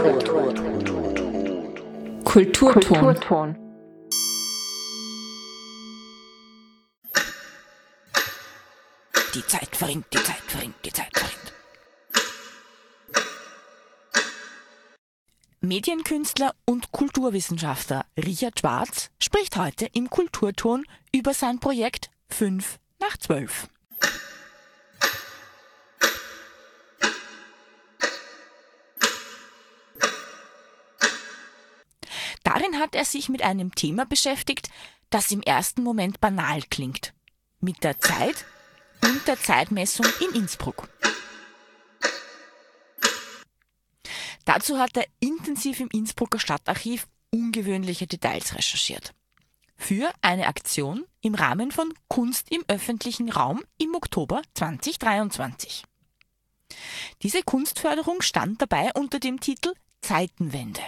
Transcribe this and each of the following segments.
Kulturton. Kulturton. Die Zeit verringt, die Zeit verringt, die Zeit verringt. Medienkünstler und Kulturwissenschaftler Richard Schwarz spricht heute im Kulturton über sein Projekt 5 nach 12. Darin hat er sich mit einem Thema beschäftigt, das im ersten Moment banal klingt. Mit der Zeit und der Zeitmessung in Innsbruck. Dazu hat er intensiv im Innsbrucker Stadtarchiv ungewöhnliche Details recherchiert. Für eine Aktion im Rahmen von Kunst im öffentlichen Raum im Oktober 2023. Diese Kunstförderung stand dabei unter dem Titel Zeitenwende.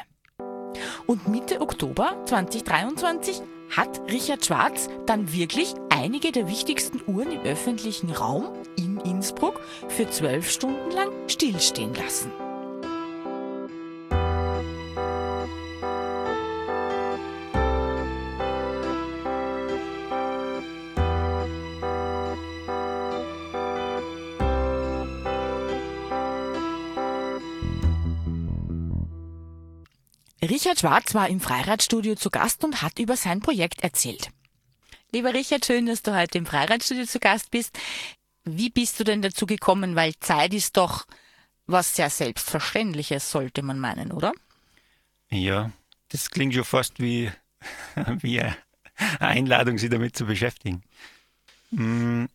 Und Mitte Oktober 2023 hat Richard Schwarz dann wirklich einige der wichtigsten Uhren im öffentlichen Raum in Innsbruck für zwölf Stunden lang stillstehen lassen. Richard Schwarz war im Freiradstudio zu Gast und hat über sein Projekt erzählt. Lieber Richard, schön, dass du heute im Freiradstudio zu Gast bist. Wie bist du denn dazu gekommen? Weil Zeit ist doch was sehr Selbstverständliches, sollte man meinen, oder? Ja, das klingt schon fast wie, wie eine Einladung, sich damit zu beschäftigen. Hm,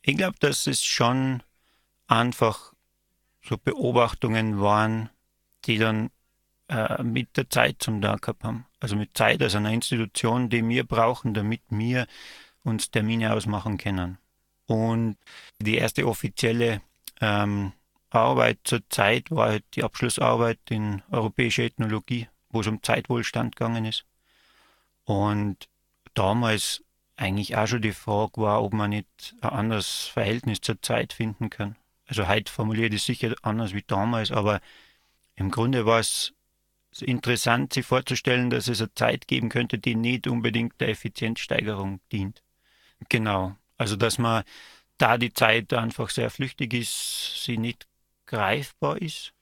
ich glaube, dass es schon einfach so Beobachtungen waren, die dann äh, mit der Zeit zum Tag gehabt haben. Also mit Zeit als einer Institution, die wir brauchen, damit wir uns Termine ausmachen können. Und die erste offizielle ähm, Arbeit zur Zeit war halt die Abschlussarbeit in europäischer Ethnologie, wo es um Zeitwohlstand gegangen ist. Und damals eigentlich auch schon die Frage war, ob man nicht ein anderes Verhältnis zur Zeit finden kann. Also heute formuliert es sicher anders wie damals, aber im Grunde war es interessant, sich vorzustellen, dass es eine Zeit geben könnte, die nicht unbedingt der Effizienzsteigerung dient. Genau. Also, dass man da die Zeit einfach sehr flüchtig ist, sie nicht greifbar ist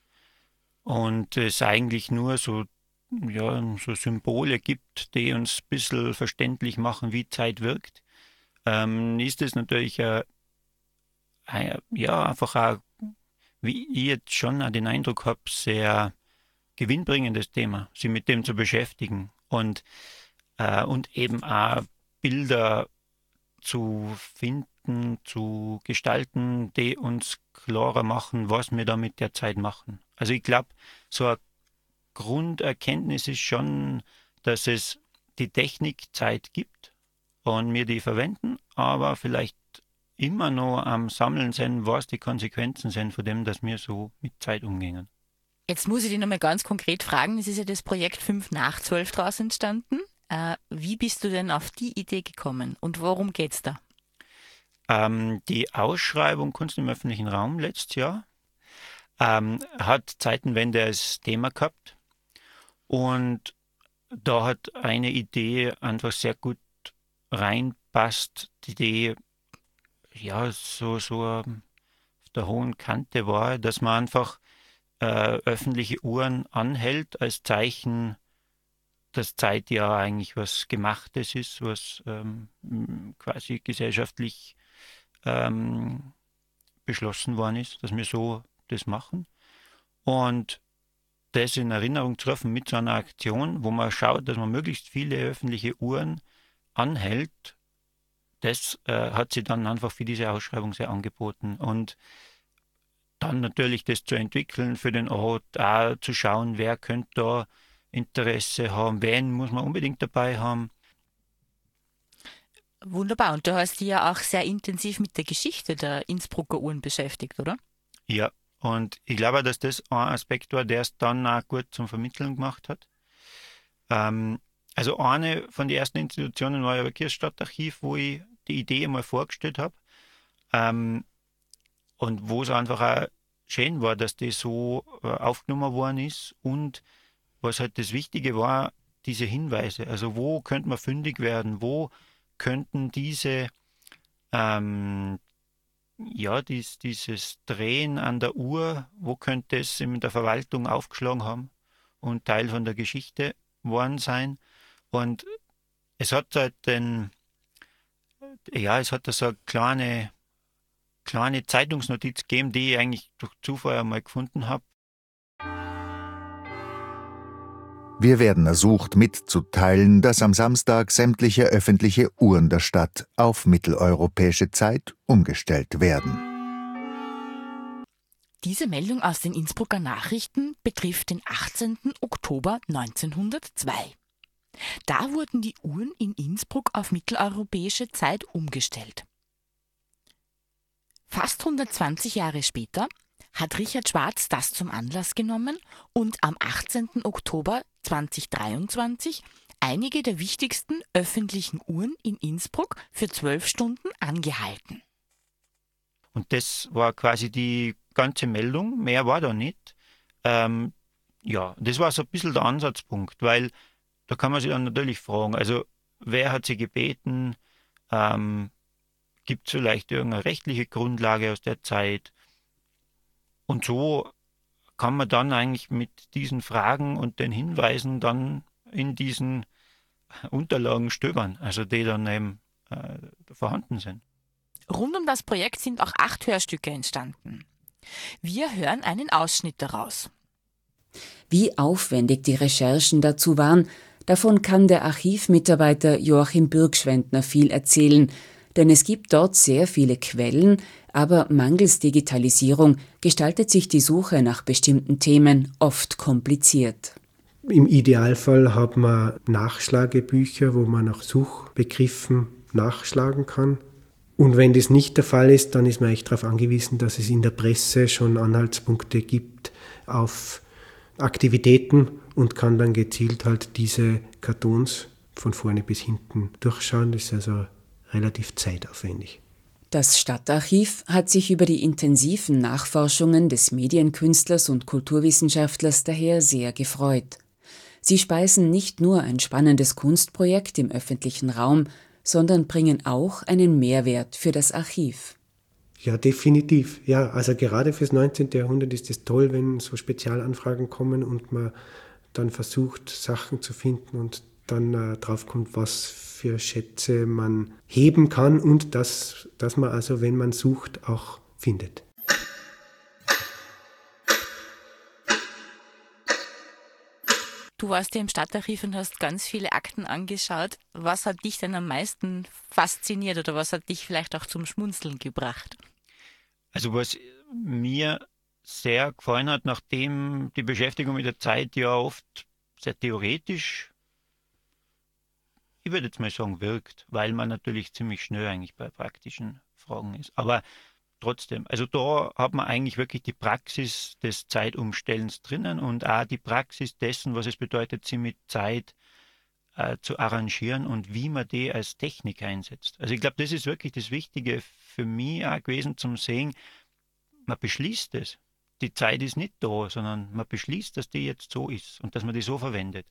und es eigentlich nur so, ja, so Symbole gibt, die uns ein bisschen verständlich machen, wie Zeit wirkt, ähm, ist es natürlich äh, ja, einfach auch, wie ich jetzt schon den Eindruck habe, sehr gewinnbringendes Thema, sich mit dem zu beschäftigen und, äh, und eben auch Bilder zu finden, zu gestalten, die uns klarer machen, was wir da mit der Zeit machen. Also ich glaube, so eine Grunderkenntnis ist schon, dass es die Technik Zeit gibt und wir die verwenden, aber vielleicht immer noch am Sammeln sind, was die Konsequenzen sind von dem, dass wir so mit Zeit umgehen. Jetzt muss ich dich nochmal ganz konkret fragen. Es ist ja das Projekt 5 nach 12 daraus entstanden. Äh, wie bist du denn auf die Idee gekommen und worum geht es da? Ähm, die Ausschreibung Kunst im öffentlichen Raum letztes Jahr ähm, hat Zeitenwende als Thema gehabt. Und da hat eine Idee einfach sehr gut reinpasst, die ja, so, so auf der hohen Kante war, dass man einfach äh, öffentliche Uhren anhält, als Zeichen, dass Zeit ja eigentlich was Gemachtes ist, was ähm, quasi gesellschaftlich ähm, beschlossen worden ist, dass wir so das machen. Und das in Erinnerung zu rufen mit so einer Aktion, wo man schaut, dass man möglichst viele öffentliche Uhren anhält, das äh, hat sie dann einfach für diese Ausschreibung sehr angeboten. Und dann natürlich das zu entwickeln für den Ort, auch zu schauen, wer könnte da Interesse haben, wen muss man unbedingt dabei haben. Wunderbar. Und du hast dich ja auch sehr intensiv mit der Geschichte der Innsbrucker Uhren beschäftigt, oder? Ja, und ich glaube, dass das ein Aspekt war, der es dann auch gut zum Vermitteln gemacht hat. Ähm, also eine von den ersten Institutionen war ja das Kirchstadtarchiv, wo ich die Idee einmal vorgestellt habe. Ähm, und wo es einfach auch schön war, dass das so äh, aufgenommen worden ist und was halt das Wichtige war, diese Hinweise. Also wo könnte man fündig werden? Wo könnten diese ähm, ja, dies, dieses Drehen an der Uhr, wo könnte es in der Verwaltung aufgeschlagen haben und Teil von der Geschichte worden sein. Und es hat halt den, ja, es hat da so eine kleine, kleine Zeitungsnotiz gegeben, die ich eigentlich durch Zufall einmal gefunden habe. Wir werden ersucht mitzuteilen, dass am Samstag sämtliche öffentliche Uhren der Stadt auf mitteleuropäische Zeit umgestellt werden. Diese Meldung aus den Innsbrucker Nachrichten betrifft den 18. Oktober 1902. Da wurden die Uhren in Innsbruck auf mitteleuropäische Zeit umgestellt. Fast 120 Jahre später hat Richard Schwarz das zum Anlass genommen und am 18. Oktober 2023 einige der wichtigsten öffentlichen Uhren in Innsbruck für zwölf Stunden angehalten. Und das war quasi die ganze Meldung, mehr war da nicht. Ähm, ja, das war so ein bisschen der Ansatzpunkt, weil da kann man sich dann natürlich fragen, also wer hat sie gebeten, ähm, gibt es vielleicht irgendeine rechtliche Grundlage aus der Zeit? Und so kann man dann eigentlich mit diesen Fragen und den Hinweisen dann in diesen Unterlagen stöbern, also die dann eben äh, vorhanden sind. Rund um das Projekt sind auch acht Hörstücke entstanden. Wir hören einen Ausschnitt daraus. Wie aufwendig die Recherchen dazu waren, davon kann der Archivmitarbeiter Joachim Bürgschwendner viel erzählen, denn es gibt dort sehr viele Quellen, aber mangels Digitalisierung gestaltet sich die Suche nach bestimmten Themen oft kompliziert. Im Idealfall hat man Nachschlagebücher, wo man nach Suchbegriffen nachschlagen kann. Und wenn das nicht der Fall ist, dann ist man echt darauf angewiesen, dass es in der Presse schon Anhaltspunkte gibt auf Aktivitäten und kann dann gezielt halt diese Kartons von vorne bis hinten durchschauen. Das ist also relativ zeitaufwendig. Das Stadtarchiv hat sich über die intensiven Nachforschungen des Medienkünstlers und Kulturwissenschaftlers daher sehr gefreut. Sie speisen nicht nur ein spannendes Kunstprojekt im öffentlichen Raum, sondern bringen auch einen Mehrwert für das Archiv. Ja, definitiv. Ja, also gerade fürs 19. Jahrhundert ist es toll, wenn so Spezialanfragen kommen und man dann versucht, Sachen zu finden und dann äh, draufkommt, was für Schätze man heben kann und dass, dass man also, wenn man sucht, auch findet. Du warst ja im Stadtarchiv und hast ganz viele Akten angeschaut. Was hat dich denn am meisten fasziniert oder was hat dich vielleicht auch zum Schmunzeln gebracht? Also was mir sehr gefallen hat, nachdem die Beschäftigung mit der Zeit ja oft sehr theoretisch ich würde jetzt mal sagen, wirkt, weil man natürlich ziemlich schnell eigentlich bei praktischen Fragen ist. Aber trotzdem, also da hat man eigentlich wirklich die Praxis des Zeitumstellens drinnen und auch die Praxis dessen, was es bedeutet, sie mit Zeit äh, zu arrangieren und wie man die als Technik einsetzt. Also ich glaube, das ist wirklich das Wichtige für mich auch gewesen zum Sehen, man beschließt es. Die Zeit ist nicht da, sondern man beschließt, dass die jetzt so ist und dass man die so verwendet.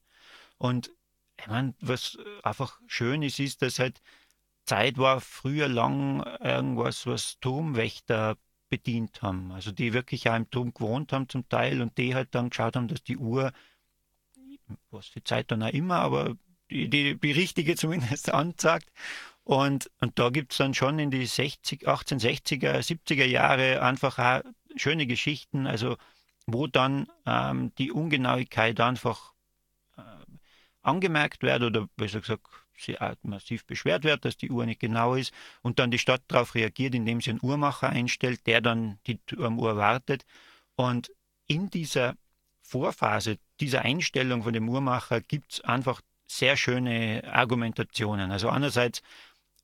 Und ich meine, was einfach schön ist, ist, dass halt Zeit war früher lang irgendwas, was Turmwächter bedient haben. Also die wirklich auch im Turm gewohnt haben zum Teil und die halt dann geschaut haben, dass die Uhr, was für Zeit dann auch immer, aber die, die, die richtige zumindest anzeigt. Und, und da gibt es dann schon in die 60, 1860er, 70er Jahre einfach auch schöne Geschichten, also wo dann ähm, die Ungenauigkeit einfach angemerkt wird oder besser gesagt sie massiv beschwert wird, dass die Uhr nicht genau ist und dann die Stadt darauf reagiert, indem sie einen Uhrmacher einstellt, der dann die Turmuhr wartet. Und in dieser Vorphase dieser Einstellung von dem Uhrmacher gibt es einfach sehr schöne Argumentationen. Also einerseits,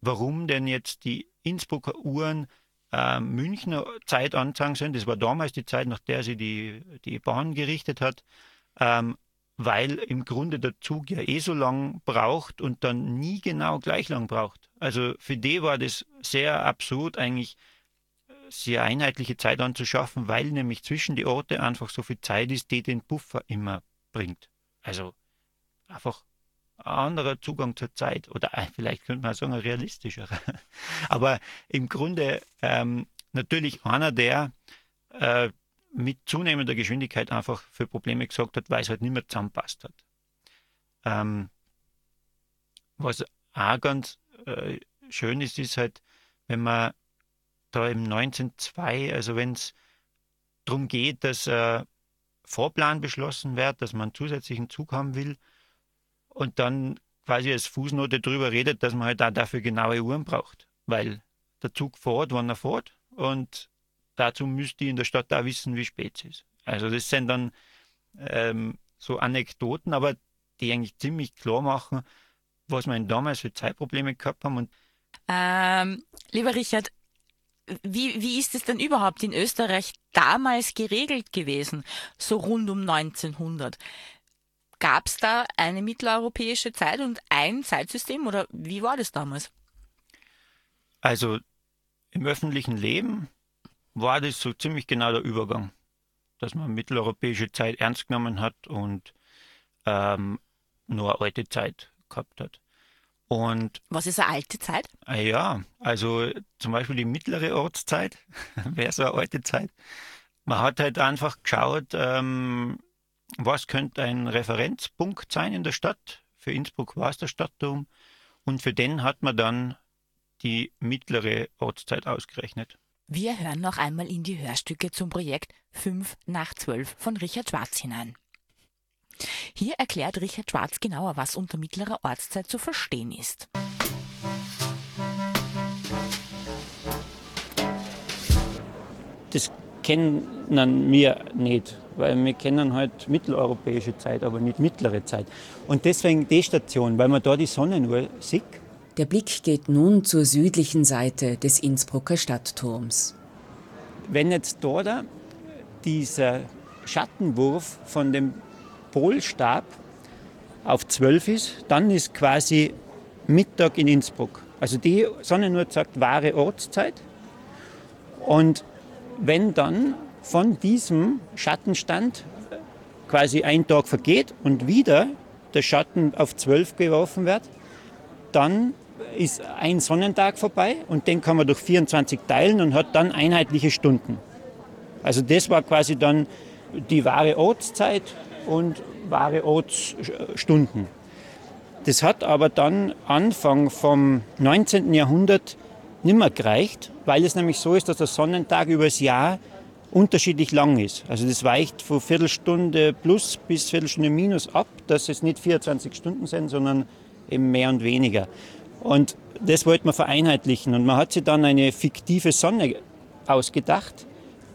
warum denn jetzt die Innsbrucker Uhren äh, Münchner Zeitanzeigen sind. Das war damals die Zeit, nach der sie die, die Bahn gerichtet hat. Ähm, weil im Grunde der Zug ja eh so lang braucht und dann nie genau gleich lang braucht. Also für die war das sehr absurd, eigentlich sie eine einheitliche Zeit anzuschaffen, weil nämlich zwischen die Orte einfach so viel Zeit ist, die den Puffer immer bringt. Also einfach ein anderer Zugang zur Zeit oder vielleicht könnte man sagen, realistischerer. Aber im Grunde ähm, natürlich einer, der äh, mit zunehmender Geschwindigkeit einfach für Probleme gesorgt hat, weil es halt nicht mehr zusammenpasst hat. Ähm, was auch ganz äh, schön ist, ist halt, wenn man da im 1902, also wenn es darum geht, dass äh, Vorplan beschlossen wird, dass man einen zusätzlichen Zug haben will und dann quasi als Fußnote darüber redet, dass man halt auch dafür genaue Uhren braucht, weil der Zug fährt, wann er fährt und dazu müsste ich in der Stadt da wissen, wie spät es ist. Also das sind dann ähm, so Anekdoten, aber die eigentlich ziemlich klar machen, was wir damals für Zeitprobleme gehabt haben. Und ähm, lieber Richard, wie, wie ist es denn überhaupt in Österreich damals geregelt gewesen, so rund um 1900? Gab es da eine mitteleuropäische Zeit und ein Zeitsystem oder wie war das damals? Also im öffentlichen Leben war das so ziemlich genau der Übergang, dass man mitteleuropäische Zeit ernst genommen hat und ähm, nur alte Zeit gehabt hat. Und Was ist eine alte Zeit? Ah ja, also zum Beispiel die mittlere Ortszeit wäre so eine alte Zeit. Man hat halt einfach geschaut, ähm, was könnte ein Referenzpunkt sein in der Stadt. Für Innsbruck war es der Stadtturm. Und für den hat man dann die mittlere Ortszeit ausgerechnet. Wir hören noch einmal in die Hörstücke zum Projekt 5 nach 12 von Richard Schwarz hinein. Hier erklärt Richard Schwarz genauer, was unter mittlerer Ortszeit zu verstehen ist. Das kennen wir nicht, weil wir kennen halt mitteleuropäische Zeit, aber nicht mittlere Zeit. Und deswegen die Station, weil man da die Sonne nur sieht. Der Blick geht nun zur südlichen Seite des Innsbrucker Stadtturms. Wenn jetzt da dieser Schattenwurf von dem Polstab auf 12 ist, dann ist quasi Mittag in Innsbruck. Also die Sonnenuhr sagt wahre Ortszeit. Und wenn dann von diesem Schattenstand quasi ein Tag vergeht und wieder der Schatten auf 12 geworfen wird, dann ist ein Sonnentag vorbei und den kann man durch 24 teilen und hat dann einheitliche Stunden. Also das war quasi dann die wahre Ortszeit und wahre Ortsstunden. Das hat aber dann Anfang vom 19. Jahrhundert nicht mehr gereicht, weil es nämlich so ist, dass der Sonnentag übers Jahr unterschiedlich lang ist. Also das weicht von Viertelstunde plus bis Viertelstunde minus ab, dass es nicht 24 Stunden sind, sondern eben mehr und weniger. Und das wollte man vereinheitlichen. Und man hat sich dann eine fiktive Sonne ausgedacht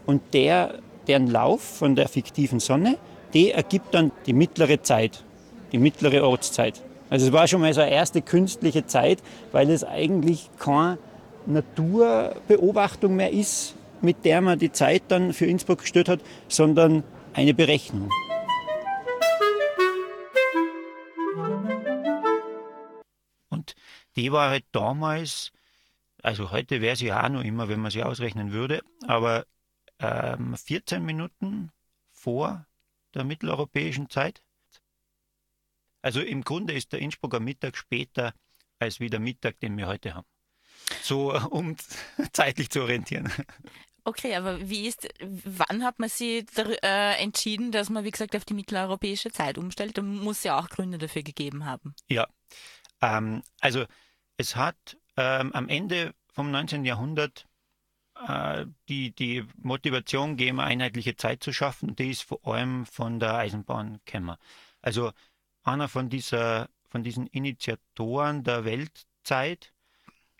und der, deren Lauf von der fiktiven Sonne, die ergibt dann die mittlere Zeit, die mittlere Ortszeit. Also es war schon mal so eine erste künstliche Zeit, weil es eigentlich keine Naturbeobachtung mehr ist, mit der man die Zeit dann für Innsbruck gestellt hat, sondern eine Berechnung. Die war halt damals, also heute wäre sie ja auch noch immer, wenn man sie ausrechnen würde, aber ähm, 14 Minuten vor der mitteleuropäischen Zeit. Also im Grunde ist der Innsbrucker Mittag später als wie der Mittag, den wir heute haben. So, um zeitlich zu orientieren. Okay, aber wie ist, wann hat man sich äh, entschieden, dass man, wie gesagt, auf die mitteleuropäische Zeit umstellt? Da muss ja auch Gründe dafür gegeben haben. Ja, ähm, also es hat ähm, am Ende vom 19. Jahrhundert äh, die, die Motivation gegeben, einheitliche Zeit zu schaffen. Die ist vor allem von der Eisenbahn. Also einer von, dieser, von diesen Initiatoren der Weltzeit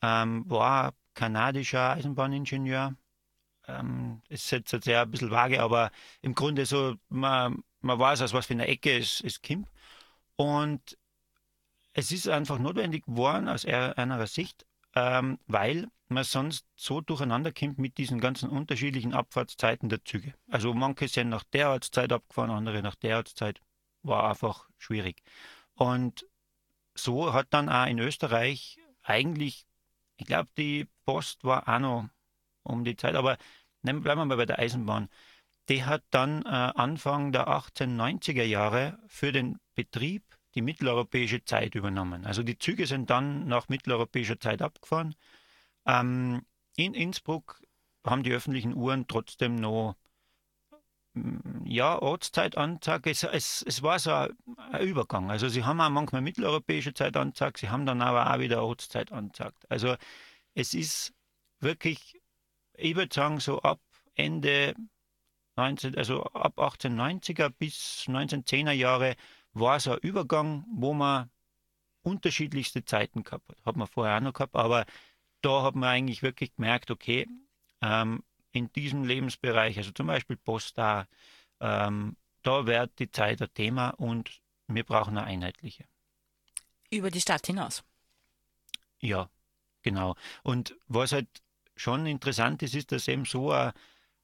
ähm, war kanadischer Eisenbahningenieur. Ähm, ist jetzt sehr ein bisschen vage, aber im Grunde so, man, man weiß, aus was für einer Ecke es, es kommt. Und es ist einfach notwendig geworden aus einer Sicht, ähm, weil man sonst so durcheinander kommt mit diesen ganzen unterschiedlichen Abfahrtszeiten der Züge. Also manche sind nach der Ortszeit abgefahren, andere nach der Ortszeit. War einfach schwierig. Und so hat dann auch in Österreich eigentlich, ich glaube, die Post war auch noch um die Zeit. Aber nehmen, bleiben wir mal bei der Eisenbahn. Die hat dann äh, Anfang der 1890er Jahre für den Betrieb die mitteleuropäische Zeit übernommen. Also die Züge sind dann nach mitteleuropäischer Zeit abgefahren. Ähm, in Innsbruck haben die öffentlichen Uhren trotzdem noch mm, ja, Ortszeitanzeige. Es, es, es war so ein, ein, Übergang. Also sie haben auch manchmal mitteleuropäische Zeit angezeigt, sie haben dann aber auch wieder Ortszeit angezeigt. Also es ist wirklich, ich würde sagen, so ab Ende 19, also ab 1890er bis 1910er Jahre war so ein Übergang, wo man unterschiedlichste Zeiten gehabt hat. Hat man vorher auch noch gehabt, aber da hat man eigentlich wirklich gemerkt, okay, ähm, in diesem Lebensbereich, also zum Beispiel Post da, ähm, da wird die Zeit ein Thema und wir brauchen eine einheitliche. Über die Stadt hinaus. Ja, genau. Und was halt schon interessant ist, ist, dass eben so eine,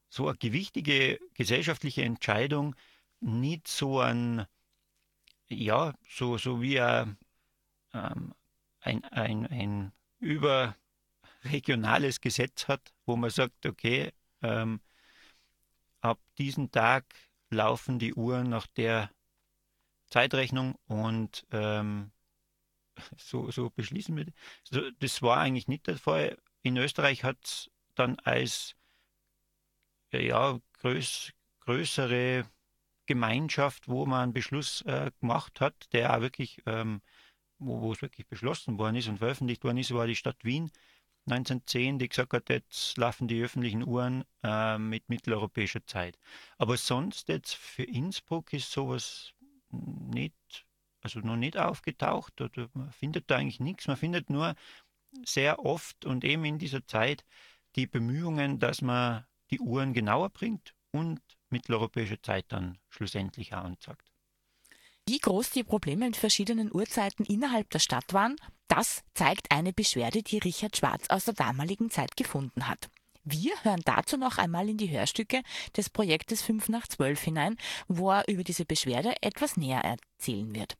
so eine gewichtige gesellschaftliche Entscheidung nicht so ein, ja, so, so wie ein, ähm, ein, ein, ein überregionales Gesetz hat, wo man sagt, okay, ähm, ab diesem Tag laufen die Uhren nach der Zeitrechnung und ähm, so, so beschließen wir. So, das war eigentlich nicht der Fall. In Österreich hat es dann als ja, größ, größere Gemeinschaft, wo man einen Beschluss äh, gemacht hat, der auch wirklich, ähm, wo, es wirklich beschlossen worden ist und veröffentlicht worden ist, war die Stadt Wien 1910, die gesagt hat, jetzt laufen die öffentlichen Uhren äh, mit mitteleuropäischer Zeit. Aber sonst jetzt für Innsbruck ist sowas nicht, also noch nicht aufgetaucht. Oder man findet da eigentlich nichts. Man findet nur sehr oft und eben in dieser Zeit die Bemühungen, dass man die Uhren genauer bringt und mitteleuropäische Zeit dann schlussendlich auch anzeigt. Wie groß die Probleme mit verschiedenen Uhrzeiten innerhalb der Stadt waren, das zeigt eine Beschwerde, die Richard Schwarz aus der damaligen Zeit gefunden hat. Wir hören dazu noch einmal in die Hörstücke des Projektes 5 nach 12 hinein, wo er über diese Beschwerde etwas näher erzählen wird.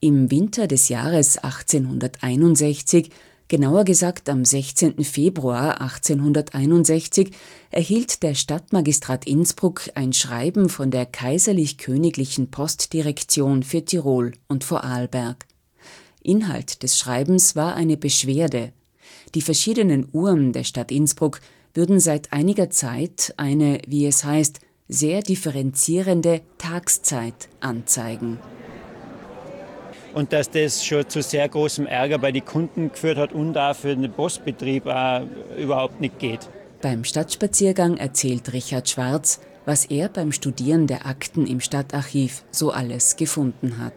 Im Winter des Jahres 1861 Genauer gesagt am 16. Februar 1861 erhielt der Stadtmagistrat Innsbruck ein Schreiben von der Kaiserlich-Königlichen Postdirektion für Tirol und Vorarlberg. Inhalt des Schreibens war eine Beschwerde. Die verschiedenen Uhren der Stadt Innsbruck würden seit einiger Zeit eine, wie es heißt, sehr differenzierende Tagszeit anzeigen und dass das schon zu sehr großem Ärger bei den Kunden geführt hat und auch für den Postbetrieb auch überhaupt nicht geht. Beim Stadtspaziergang erzählt Richard Schwarz, was er beim Studieren der Akten im Stadtarchiv so alles gefunden hat.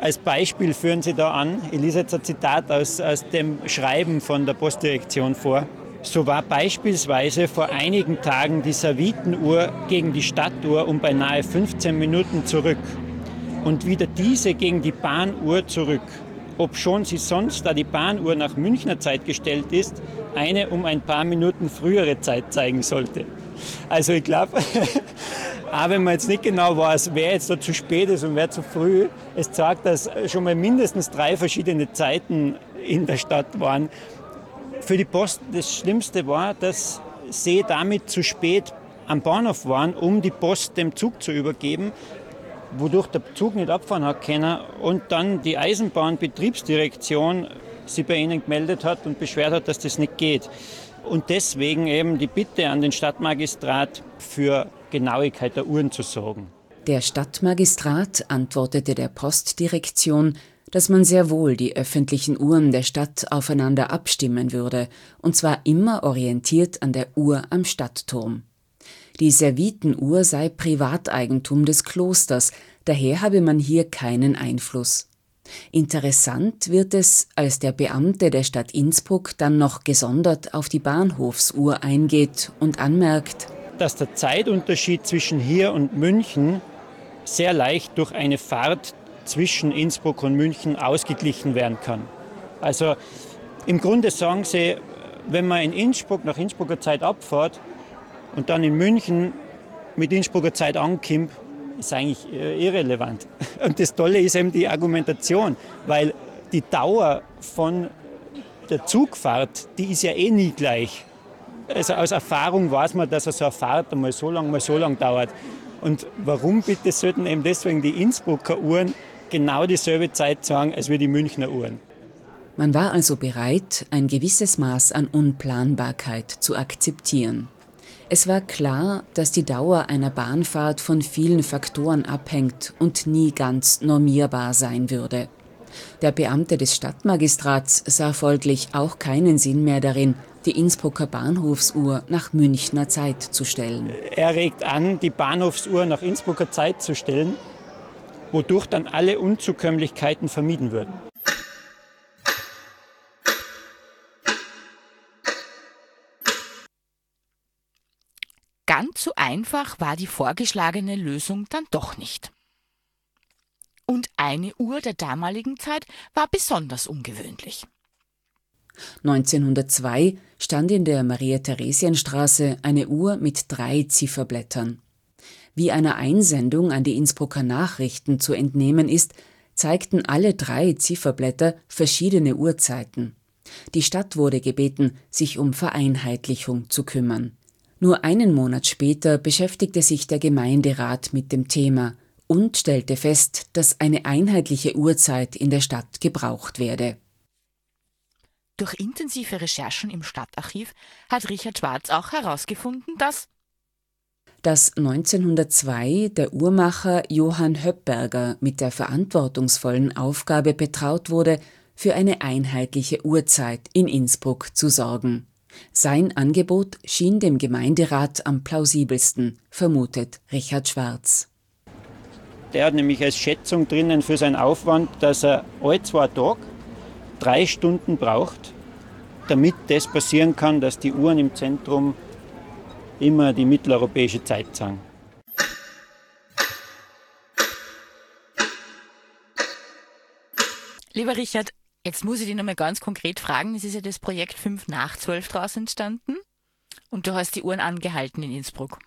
Als Beispiel führen Sie da an, ich lese jetzt ein Zitat aus, aus dem Schreiben von der Postdirektion vor. So war beispielsweise vor einigen Tagen die Servitenuhr gegen die Stadtuhr um beinahe 15 Minuten zurück und wieder diese gegen die Bahnuhr zurück. Obschon sie sonst, da die Bahnuhr nach Münchner Zeit gestellt ist, eine um ein paar Minuten frühere Zeit zeigen sollte. Also ich glaube, auch wenn man jetzt nicht genau weiß, wer jetzt da zu spät ist und wer zu früh, es zeigt, dass schon mal mindestens drei verschiedene Zeiten in der Stadt waren. Für die Post das Schlimmste war, dass sie damit zu spät am Bahnhof waren, um die Post dem Zug zu übergeben, wodurch der Zug nicht abfahren hat können und dann die Eisenbahnbetriebsdirektion sie bei ihnen gemeldet hat und beschwert hat, dass das nicht geht. Und deswegen eben die Bitte an den Stadtmagistrat für Genauigkeit der Uhren zu sorgen. Der Stadtmagistrat antwortete der Postdirektion, dass man sehr wohl die öffentlichen Uhren der Stadt aufeinander abstimmen würde, und zwar immer orientiert an der Uhr am Stadtturm. Die Servitenuhr sei Privateigentum des Klosters, daher habe man hier keinen Einfluss. Interessant wird es, als der Beamte der Stadt Innsbruck dann noch gesondert auf die Bahnhofsuhr eingeht und anmerkt, dass der Zeitunterschied zwischen hier und München sehr leicht durch eine Fahrt zwischen Innsbruck und München ausgeglichen werden kann. Also im Grunde sagen sie, wenn man in Innsbruck nach Innsbrucker Zeit abfährt, und dann in München mit Innsbrucker Zeit ankommt, ist eigentlich äh, irrelevant. Und das Tolle ist eben die Argumentation, weil die Dauer von der Zugfahrt, die ist ja eh nie gleich. also aus Erfahrung weiß man, dass so eine Fahrt einmal so lang, mal so lang dauert. Und warum bitte sollten eben deswegen die Innsbrucker Uhren genau dieselbe Zeit sagen als wir die Münchner Uhren? Man war also bereit, ein gewisses Maß an Unplanbarkeit zu akzeptieren. Es war klar, dass die Dauer einer Bahnfahrt von vielen Faktoren abhängt und nie ganz normierbar sein würde. Der Beamte des Stadtmagistrats sah folglich auch keinen Sinn mehr darin, die Innsbrucker Bahnhofsuhr nach Münchner Zeit zu stellen. Er regt an, die Bahnhofsuhr nach Innsbrucker Zeit zu stellen, wodurch dann alle Unzukömmlichkeiten vermieden würden. Ganz so einfach war die vorgeschlagene Lösung dann doch nicht. Und eine Uhr der damaligen Zeit war besonders ungewöhnlich. 1902 stand in der Maria-Theresien-Straße eine Uhr mit drei Zifferblättern. Wie einer Einsendung an die Innsbrucker Nachrichten zu entnehmen ist, zeigten alle drei Zifferblätter verschiedene Uhrzeiten. Die Stadt wurde gebeten, sich um Vereinheitlichung zu kümmern. Nur einen Monat später beschäftigte sich der Gemeinderat mit dem Thema und stellte fest, dass eine einheitliche Uhrzeit in der Stadt gebraucht werde. Durch intensive Recherchen im Stadtarchiv hat Richard Schwarz auch herausgefunden, dass dass 1902 der Uhrmacher Johann Höppberger mit der verantwortungsvollen Aufgabe betraut wurde, für eine einheitliche Uhrzeit in Innsbruck zu sorgen. Sein Angebot schien dem Gemeinderat am plausibelsten, vermutet Richard Schwarz. Der hat nämlich als Schätzung drinnen für seinen Aufwand, dass er alle zwei Tage drei Stunden braucht, damit das passieren kann, dass die Uhren im Zentrum immer die mitteleuropäische Zeit sagen. Lieber Richard, jetzt muss ich dich nochmal ganz konkret fragen. Es ist ja das Projekt 5 nach 12 daraus entstanden und du hast die Uhren angehalten in Innsbruck.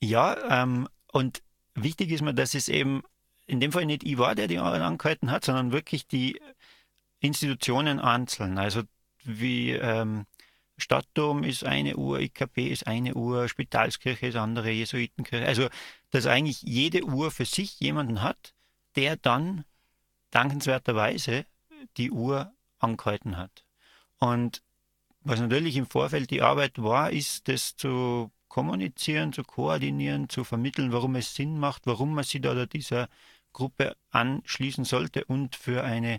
Ja, ähm, und wichtig ist mir, dass es eben in dem Fall nicht ich war, der die Uhren angehalten hat, sondern wirklich die Institutionen einzeln. Also wie ähm, Stadtdom ist eine Uhr, IKP ist eine Uhr, Spitalskirche ist andere, Jesuitenkirche. Also, dass eigentlich jede Uhr für sich jemanden hat, der dann dankenswerterweise die Uhr angehalten hat. Und was natürlich im Vorfeld die Arbeit war, ist das zu kommunizieren, zu koordinieren, zu vermitteln, warum es Sinn macht, warum man sich da dieser Gruppe anschließen sollte und für eine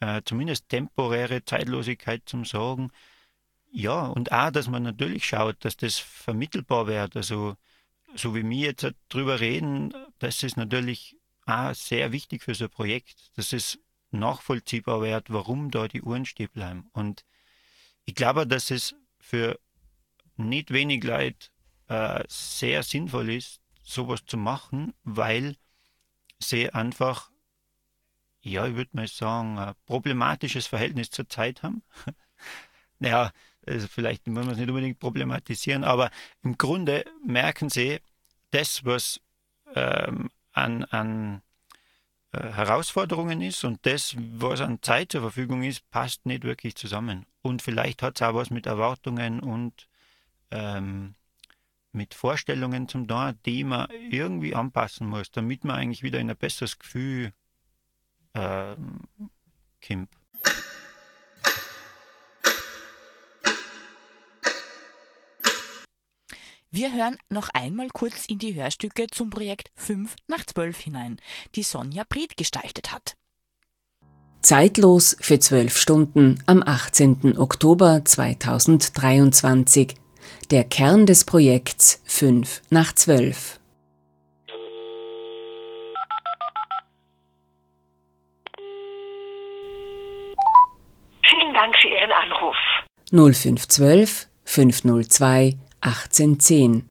äh, zumindest temporäre Zeitlosigkeit zum Sorgen. Ja, und auch, dass man natürlich schaut, dass das vermittelbar wird. Also, so wie wir jetzt darüber reden, das ist natürlich auch sehr wichtig für so ein Projekt, dass es nachvollziehbar wird, warum da die Uhren stehen bleiben. Und ich glaube, dass es für nicht wenig Leute äh, sehr sinnvoll ist, sowas zu machen, weil sie einfach ja, ich würde mal sagen, ein problematisches Verhältnis zur Zeit haben. naja, also vielleicht wollen wir es nicht unbedingt problematisieren, aber im Grunde merken sie, das, was ähm, an, an Herausforderungen ist und das, was an Zeit zur Verfügung ist, passt nicht wirklich zusammen. Und vielleicht hat es auch was mit Erwartungen und ähm, mit Vorstellungen zum tun, die man irgendwie anpassen muss, damit man eigentlich wieder in ein besseres Gefühl äh, Kimp. Wir hören noch einmal kurz in die Hörstücke zum Projekt 5 nach 12 hinein, die Sonja Bried gestaltet hat. Zeitlos für zwölf Stunden am 18. Oktober 2023. Der Kern des Projekts 5 nach 12. Dank für Ihren Anruf. 0512 502 1810.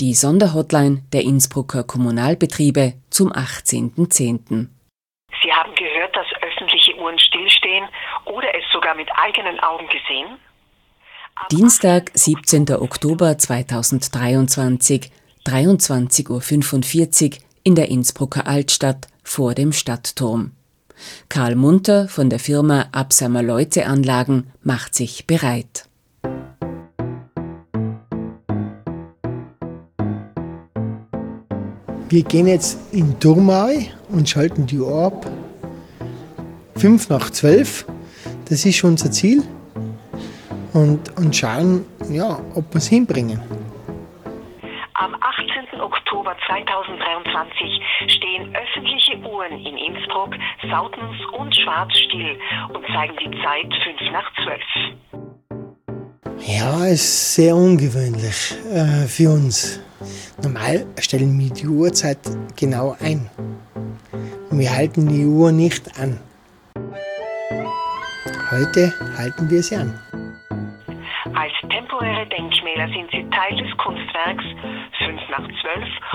Die Sonderhotline der Innsbrucker Kommunalbetriebe zum 18.10. Sie haben gehört, dass öffentliche Uhren stillstehen oder es sogar mit eigenen Augen gesehen? Dienstag, 17. Oktober 2023, 23.45 Uhr in der Innsbrucker Altstadt vor dem Stadtturm. Karl Munter von der Firma Absamer Leute Anlagen macht sich bereit. Wir gehen jetzt in Durmai und schalten die Uhr ab. Fünf nach zwölf, das ist unser Ziel. Und, und schauen, ja, ob wir es hinbringen. Am 18. Oktober 2023 stehen öffentliche Uhren in Innsbruck, Sautens und Schwarz still und zeigen die Zeit 5 nach 12. Ja, ist sehr ungewöhnlich äh, für uns. Normal stellen wir die Uhrzeit genau ein. Wir halten die Uhr nicht an. Heute halten wir sie an. Als temporäre Denkmäler sind sie Teil des Kunstwerks 5 nach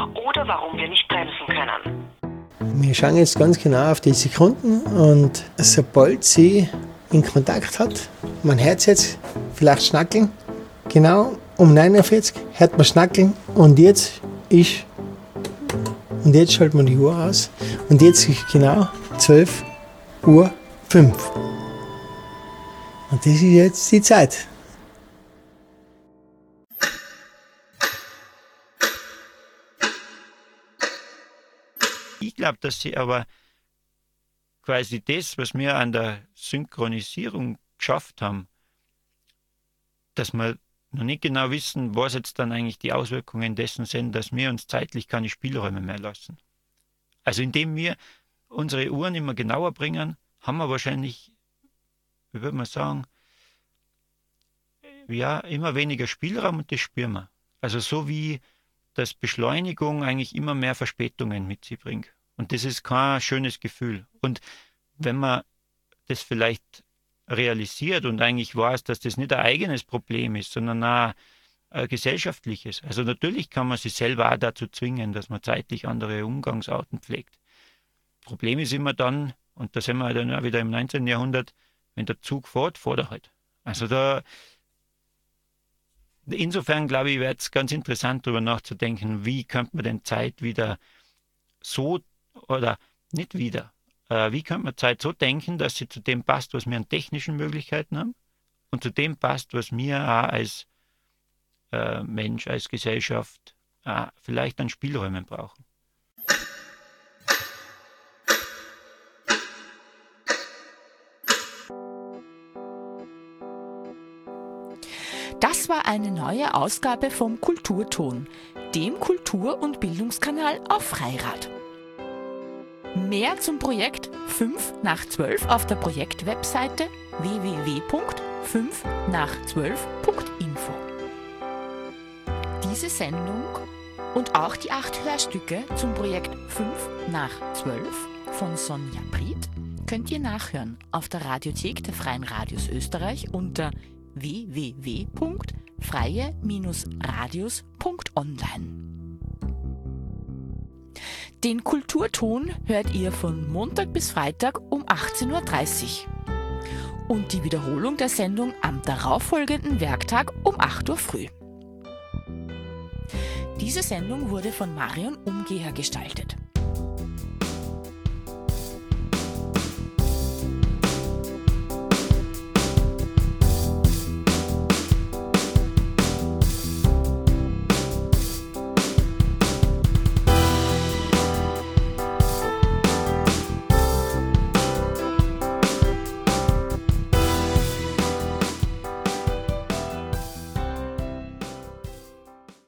12 oder warum wir nicht bremsen können. Wir schauen jetzt ganz genau auf die Sekunden und sobald sie in Kontakt hat, man hört jetzt vielleicht schnackeln, genau um 49 hört man schnackeln und jetzt ist und jetzt schaltet man die Uhr aus und jetzt ist genau 12 Uhr 5. Und das ist jetzt die Zeit. Ich glaube, dass sie aber quasi das, was wir an der Synchronisierung geschafft haben, dass wir noch nicht genau wissen, was jetzt dann eigentlich die Auswirkungen dessen sind, dass wir uns zeitlich keine Spielräume mehr lassen. Also indem wir unsere Uhren immer genauer bringen, haben wir wahrscheinlich, wie würde man sagen, ja, immer weniger Spielraum und das spüren wir. Also so wie dass Beschleunigung eigentlich immer mehr Verspätungen mit sich bringt. Und das ist kein schönes Gefühl. Und wenn man das vielleicht realisiert und eigentlich weiß, dass das nicht ein eigenes Problem ist, sondern auch ein gesellschaftliches. Also natürlich kann man sich selber auch dazu zwingen, dass man zeitlich andere Umgangsarten pflegt. Problem ist immer dann, und da sind wir dann auch wieder im 19. Jahrhundert, wenn der Zug fährt, fährt er halt. Also da insofern glaube ich, wäre es ganz interessant, darüber nachzudenken, wie könnte man denn Zeit wieder so oder nicht wieder, äh, wie könnte man Zeit so denken, dass sie zu dem passt, was wir an technischen Möglichkeiten haben und zu dem passt, was wir auch als äh, Mensch, als Gesellschaft äh, vielleicht an Spielräumen brauchen. Das war eine neue Ausgabe vom Kulturton, dem Kultur- und Bildungskanal auf Freirad. Mehr zum Projekt 5 nach 12 auf der Projektwebseite www.5nach12.info. Diese Sendung und auch die acht Hörstücke zum Projekt 5 nach 12 von Sonja Priet könnt ihr nachhören auf der Radiothek der Freien Radios Österreich unter www.freie-radios.online. Den Kulturton hört ihr von Montag bis Freitag um 18.30 Uhr und die Wiederholung der Sendung am darauffolgenden Werktag um 8 Uhr früh. Diese Sendung wurde von Marion Umgeher gestaltet.